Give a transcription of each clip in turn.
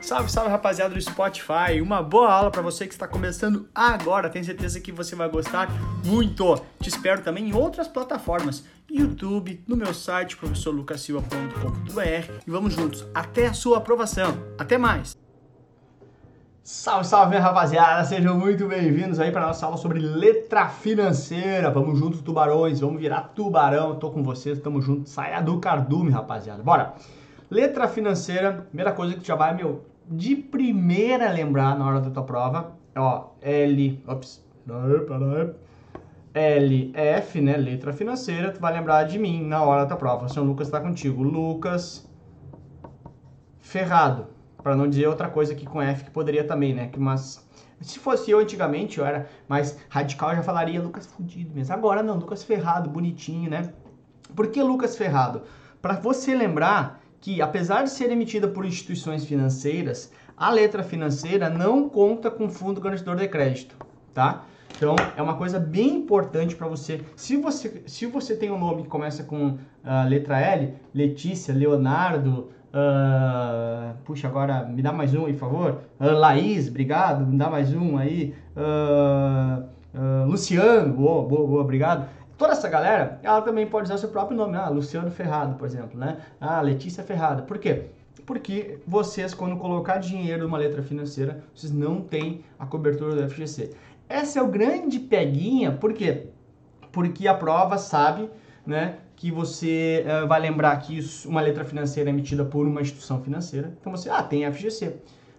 Salve, salve rapaziada do Spotify. Uma boa aula para você que está começando agora. Tenho certeza que você vai gostar muito. Te espero também em outras plataformas, YouTube, no meu site professorlucasilva.com.br e vamos juntos até a sua aprovação. Até mais. Salve, salve, rapaziada! Sejam muito bem-vindos aí para nossa aula sobre letra financeira. Vamos juntos, tubarões, vamos virar tubarão. Tô com vocês, tamo junto. Saia do cardume, rapaziada. Bora! Letra financeira, primeira coisa que tu já vai, meu, de primeira lembrar na hora da tua prova, ó, L, ops, L, F, né, letra financeira, tu vai lembrar de mim na hora da tua prova. O senhor Lucas está contigo. Lucas Ferrado para não dizer outra coisa aqui com F que poderia também, né? Que mas se fosse eu antigamente, eu era mais radical, eu já falaria Lucas fudido mesmo. Agora não, Lucas Ferrado, bonitinho, né? Por que Lucas Ferrado? Para você lembrar que apesar de ser emitida por instituições financeiras, a letra financeira não conta com fundo garantidor de crédito, tá? Então, é uma coisa bem importante para você. Se você se você tem um nome que começa com a uh, letra L, Letícia, Leonardo, Uh, puxa, agora me dá mais um aí, por favor. Uh, Laís, obrigado. Me dá mais um aí. Luciano, boa, boa, boa, obrigado. Toda essa galera, ela também pode usar seu próprio nome. Ah, Luciano Ferrado, por exemplo, né? Ah, Letícia Ferrada. Por quê? Porque vocês, quando colocar dinheiro numa letra financeira, vocês não têm a cobertura do FGC. Essa é o grande peguinha, por quê? Porque a prova sabe, né, que você uh, vai lembrar que isso, uma letra financeira é emitida por uma instituição financeira. Então você, ah, tem FGC.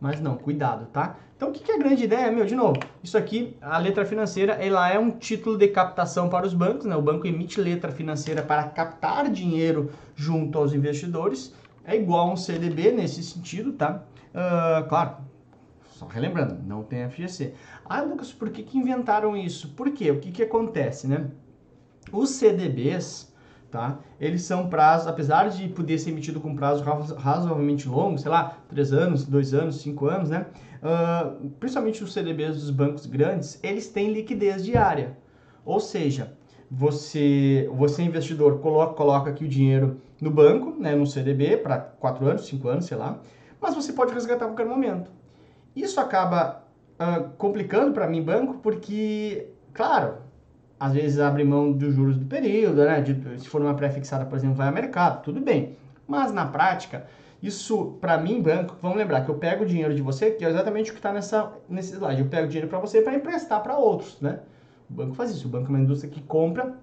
Mas não, cuidado, tá? Então o que, é a grande ideia? Meu, de novo, isso aqui, a letra financeira, ela é um título de captação para os bancos, né? O banco emite letra financeira para captar dinheiro junto aos investidores. É igual a um CDB nesse sentido, tá? Uh, claro, só relembrando, não tem FGC. Ah, Lucas, por que, que inventaram isso? Por quê? O que, que acontece, né? Os CDBs, tá? Eles são prazos, apesar de poder ser emitido com prazo razoavelmente longo, sei lá, 3 anos, 2 anos, 5 anos, né? Uh, principalmente os CDBs dos bancos grandes, eles têm liquidez diária. Ou seja, você, você investidor, coloca, coloca aqui o dinheiro no banco, né, no CDB, para 4 anos, 5 anos, sei lá, mas você pode resgatar a qualquer momento. Isso acaba uh, complicando para mim banco, porque, claro, às vezes abre mão dos juros do período, né? De, se for uma pré-fixada, por exemplo, vai ao mercado, tudo bem. Mas na prática, isso para mim, banco, vamos lembrar que eu pego o dinheiro de você, que é exatamente o que está nesse slide. Eu pego o dinheiro para você para emprestar para outros, né? O banco faz isso. O banco é uma indústria que compra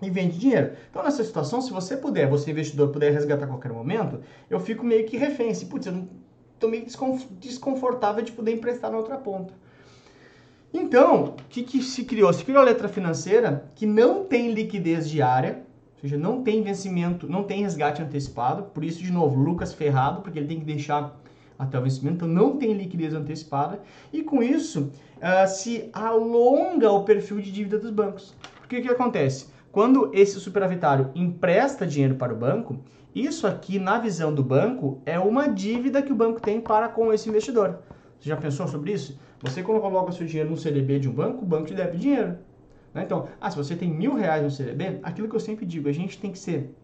e vende dinheiro. Então, nessa situação, se você puder, você investidor, puder resgatar a qualquer momento, eu fico meio que refém. Assim, putz, eu tô meio desconfortável de poder emprestar na outra ponta. Então, o que, que se criou? Se criou a letra financeira que não tem liquidez diária, ou seja, não tem vencimento, não tem resgate antecipado. Por isso, de novo, Lucas ferrado, porque ele tem que deixar até o vencimento, então não tem liquidez antecipada. E com isso, uh, se alonga o perfil de dívida dos bancos. Porque o que acontece? Quando esse superavitário empresta dinheiro para o banco, isso aqui, na visão do banco, é uma dívida que o banco tem para com esse investidor. Você já pensou sobre isso? Você quando coloca seu dinheiro no CDB de um banco, o banco te deve dinheiro. Né? Então, ah, se você tem mil reais no CDB, aquilo que eu sempre digo, a gente tem que ser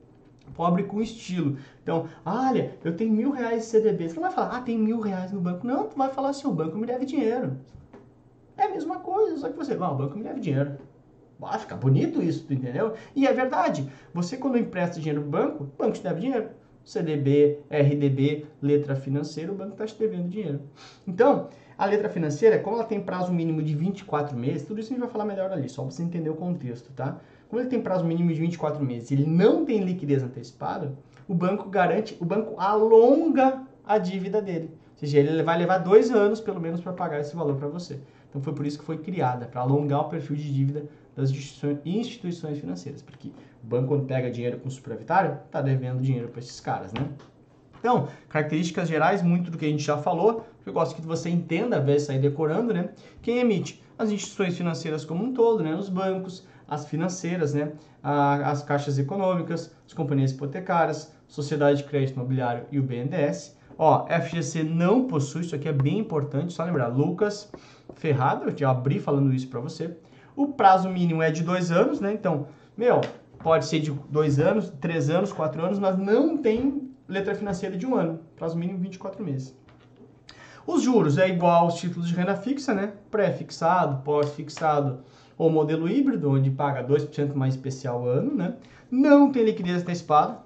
pobre com estilo. Então, olha, eu tenho mil reais de CDB. Você não vai falar, ah, tem mil reais no banco. Não, tu vai falar assim, o banco me deve dinheiro. É a mesma coisa, só que você, ah, o banco me deve dinheiro. Vai ficar bonito isso, entendeu? E é verdade. Você quando empresta dinheiro no banco, o banco te deve dinheiro. CDB, RDB, letra financeira, o banco está te devendo dinheiro. Então, a letra financeira, como ela tem prazo mínimo de 24 meses, tudo isso a gente vai falar melhor ali, só para você entender o contexto, tá? Como ele tem prazo mínimo de 24 meses, ele não tem liquidez antecipada, o banco garante, o banco alonga a dívida dele. Ou seja, ele vai levar dois anos, pelo menos, para pagar esse valor para você. Então foi por isso que foi criada, para alongar o perfil de dívida das instituições financeiras. Porque o banco, quando pega dinheiro com superavitário, está devendo dinheiro para esses caras, né? Então, características gerais, muito do que a gente já falou, eu gosto que você entenda, ao sair decorando, né? Quem emite? As instituições financeiras como um todo, né? Os bancos, as financeiras, né? as caixas econômicas, as companhias hipotecárias, Sociedade de Crédito Imobiliário e o BNDES. Ó, FGC não possui, isso aqui é bem importante, só lembrar, Lucas Ferrado, eu já abri falando isso para você. O prazo mínimo é de dois anos, né? Então, meu, pode ser de dois anos, três anos, quatro anos, mas não tem letra financeira de um ano. Prazo mínimo 24 meses. Os juros é igual aos títulos de renda fixa, né? Pré-fixado, pós-fixado ou modelo híbrido, onde paga 2% mais especial ano, né? Não tem liquidez antecipada.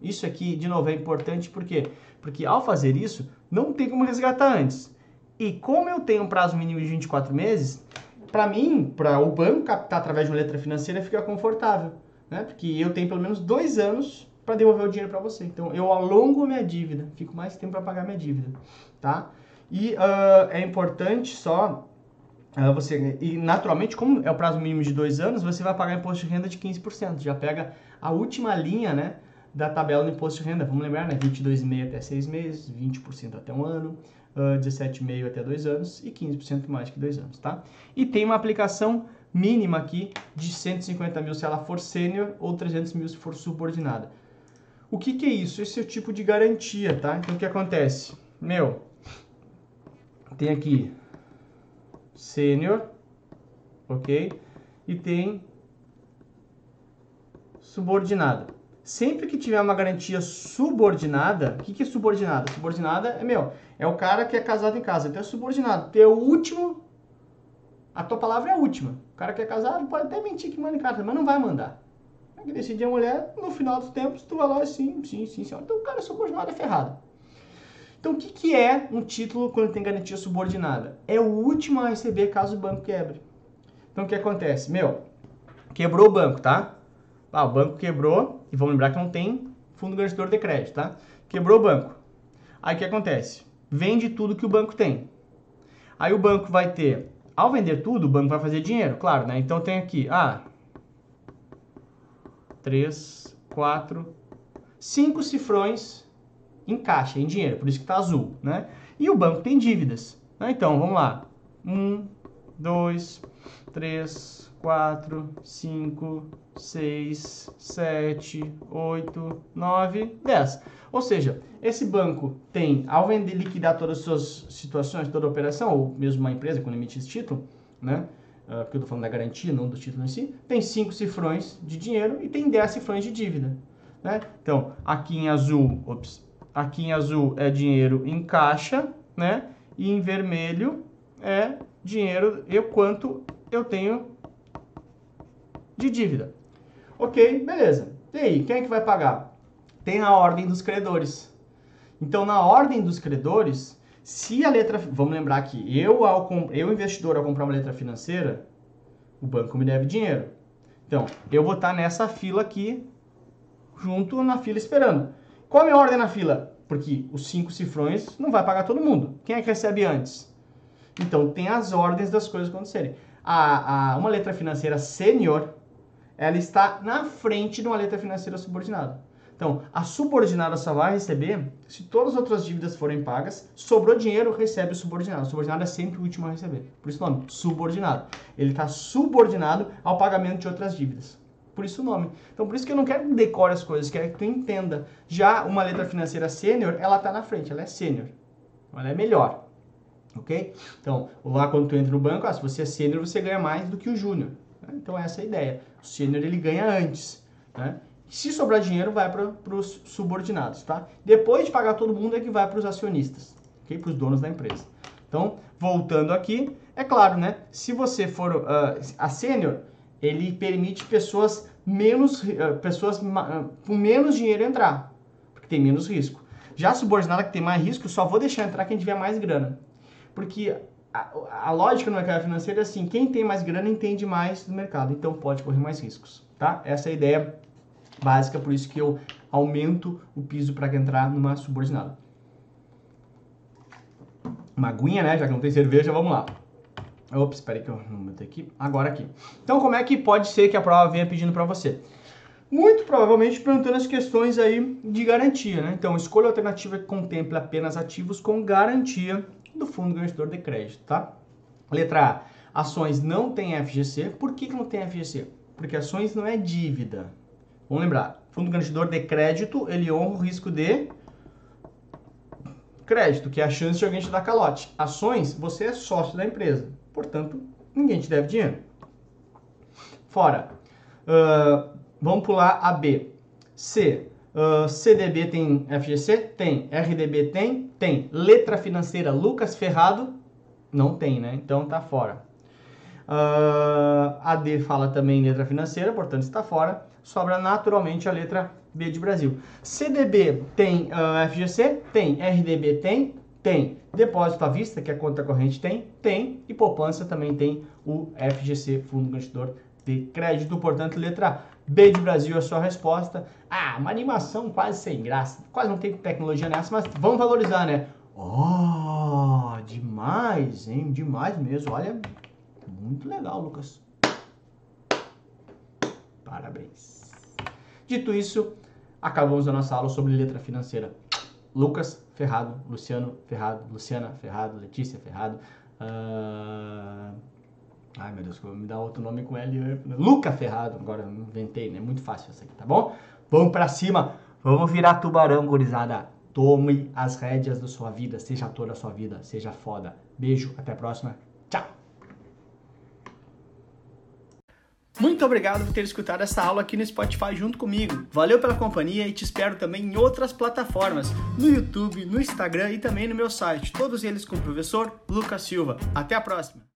Isso aqui, de novo, é importante por quê? Porque ao fazer isso, não tem como resgatar antes. E como eu tenho um prazo mínimo de 24 meses, para mim, para o banco captar através de uma letra financeira, fica confortável, né? Porque eu tenho pelo menos dois anos para devolver o dinheiro para você. Então, eu alongo minha dívida, fico mais tempo para pagar minha dívida, tá? E uh, é importante só uh, você e naturalmente, como é o prazo mínimo de dois anos, você vai pagar imposto de renda de 15%. Já pega a última linha, né? Da tabela do imposto de renda. Vamos lembrar, né? 22,5 até 6 meses, 20% até um ano, uh, 17,5 até 2 anos e 15% mais que 2 anos, tá? E tem uma aplicação mínima aqui de 150 mil se ela for sênior ou 300 mil se for subordinada. O que, que é isso? Esse é o tipo de garantia, tá? Então, o que acontece? Meu, tem aqui sênior, ok? E tem subordinada. Sempre que tiver uma garantia subordinada, o que, que é subordinada? Subordinada é, meu, é o cara que é casado em casa. Então é subordinado. Tem o último, a tua palavra é a última. O cara que é casado pode até mentir que manda em casa, mas não vai mandar. É que decidir a mulher, no final dos tempos, tu vai lá assim, sim, sim, sim. Então o cara é subordinado é ferrado. Então o que, que é um título quando tem garantia subordinada? É o último a receber caso o banco quebre. Então o que acontece? Meu, quebrou o banco, tá? Ah, o banco quebrou, e vamos lembrar que não tem fundo garantidor de crédito, tá? Quebrou o banco. Aí o que acontece? Vende tudo que o banco tem. Aí o banco vai ter, ao vender tudo, o banco vai fazer dinheiro, claro, né? Então tem aqui, ah, 3, 4, 5 cifrões em caixa, em dinheiro, por isso que está azul, né? E o banco tem dívidas. Né? Então, vamos lá. 1, 2, 3, 4, 5, 6, 7, 8, 9, 10. Ou seja, esse banco tem, ao vender liquidar todas as suas situações, toda a operação, ou mesmo uma empresa quando emite esse título, né? uh, porque eu estou falando da garantia, não do título em si, tem 5 cifrões de dinheiro e tem 10 cifrões de dívida. Né? Então, aqui em azul, ops, aqui em azul é dinheiro em caixa, né? E em vermelho é dinheiro eu quanto eu tenho de dívida. Ok, beleza. E aí, quem é que vai pagar? Tem a ordem dos credores. Então, na ordem dos credores, se a letra, vamos lembrar que eu, ao, eu investidor, ao comprar uma letra financeira, o banco me deve dinheiro. Então, eu vou estar nessa fila aqui, junto na fila esperando. Qual a minha ordem na fila? Porque os cinco cifrões não vai pagar todo mundo. Quem é que recebe antes? Então, tem as ordens das coisas acontecerem. A, a, uma letra financeira sênior, ela está na frente de uma letra financeira subordinada. Então, a subordinada só vai receber se todas as outras dívidas forem pagas, sobrou dinheiro, recebe o subordinado. O subordinado é sempre o último a receber. Por isso o nome, subordinado. Ele está subordinado ao pagamento de outras dívidas. Por isso o nome. Então, por isso que eu não quero que decore as coisas, quero que tu entenda. Já uma letra financeira sênior, ela está na frente, ela é sênior. Ela é melhor. Ok? Então, lá quando tu entra no banco, ah, se você é sênior, você ganha mais do que o júnior. Então, essa é a ideia. O sênior, ele ganha antes. Né? Se sobrar dinheiro, vai para os subordinados, tá? Depois de pagar todo mundo é que vai para os acionistas, ok? Para os donos da empresa. Então, voltando aqui, é claro, né? Se você for uh, a sênior, ele permite pessoas menos uh, pessoas uh, com menos dinheiro entrar, porque tem menos risco. Já a subordinada que tem mais risco, só vou deixar entrar quem tiver mais grana, porque a, a lógica no mercado financeiro é assim: quem tem mais grana entende mais do mercado, então pode correr mais riscos, tá? Essa é a ideia básica, por isso que eu aumento o piso para entrar numa subordinada. Uma aguinha, né? Já que não tem cerveja, vamos lá. Ops, espera que eu não botei aqui. Agora aqui. Então, como é que pode ser que a prova venha pedindo para você? Muito provavelmente perguntando as questões aí de garantia, né? Então, escolha a alternativa que contemple apenas ativos com garantia do Fundo Garantidor de Crédito, tá? Letra A. Ações não têm FGC. Por que, que não tem FGC? Porque ações não é dívida, Vamos lembrar, fundo garantidor de crédito, ele honra o risco de crédito, que é a chance de alguém te dar calote. Ações, você é sócio da empresa, portanto, ninguém te deve dinheiro. Fora. Uh, vamos pular a B. C. Uh, CDB tem FGC? Tem. RDB tem? Tem. Letra financeira Lucas Ferrado? Não tem, né? Então tá fora. Uh, AD fala também letra financeira, portanto está fora. Sobra naturalmente a letra B de Brasil. CDB tem uh, FGC? Tem. RDB tem? Tem. Depósito à vista, que é a conta corrente, tem? Tem. E poupança também tem o FGC, Fundo Garantidor de Crédito. Portanto, letra B de Brasil a sua resposta. Ah, uma animação quase sem graça. Quase não tem tecnologia nessa, mas vamos valorizar, né? Oh, demais, hein? Demais mesmo. Olha, muito legal, Lucas. Parabéns. Dito isso, acabamos a nossa aula sobre letra financeira. Lucas Ferrado, Luciano Ferrado, Luciana Ferrado, Letícia Ferrado. Uh... Ai meu Deus, me dá outro nome com L. Luca Ferrado, agora inventei, né? Muito fácil essa aqui, tá bom? Vamos para cima, vamos virar tubarão, gurizada. Tome as rédeas da sua vida, seja toda a sua vida, seja foda. Beijo, até a próxima. Tchau! Muito obrigado por ter escutado essa aula aqui no Spotify junto comigo. Valeu pela companhia e te espero também em outras plataformas, no YouTube, no Instagram e também no meu site, todos eles com o professor Lucas Silva. Até a próxima!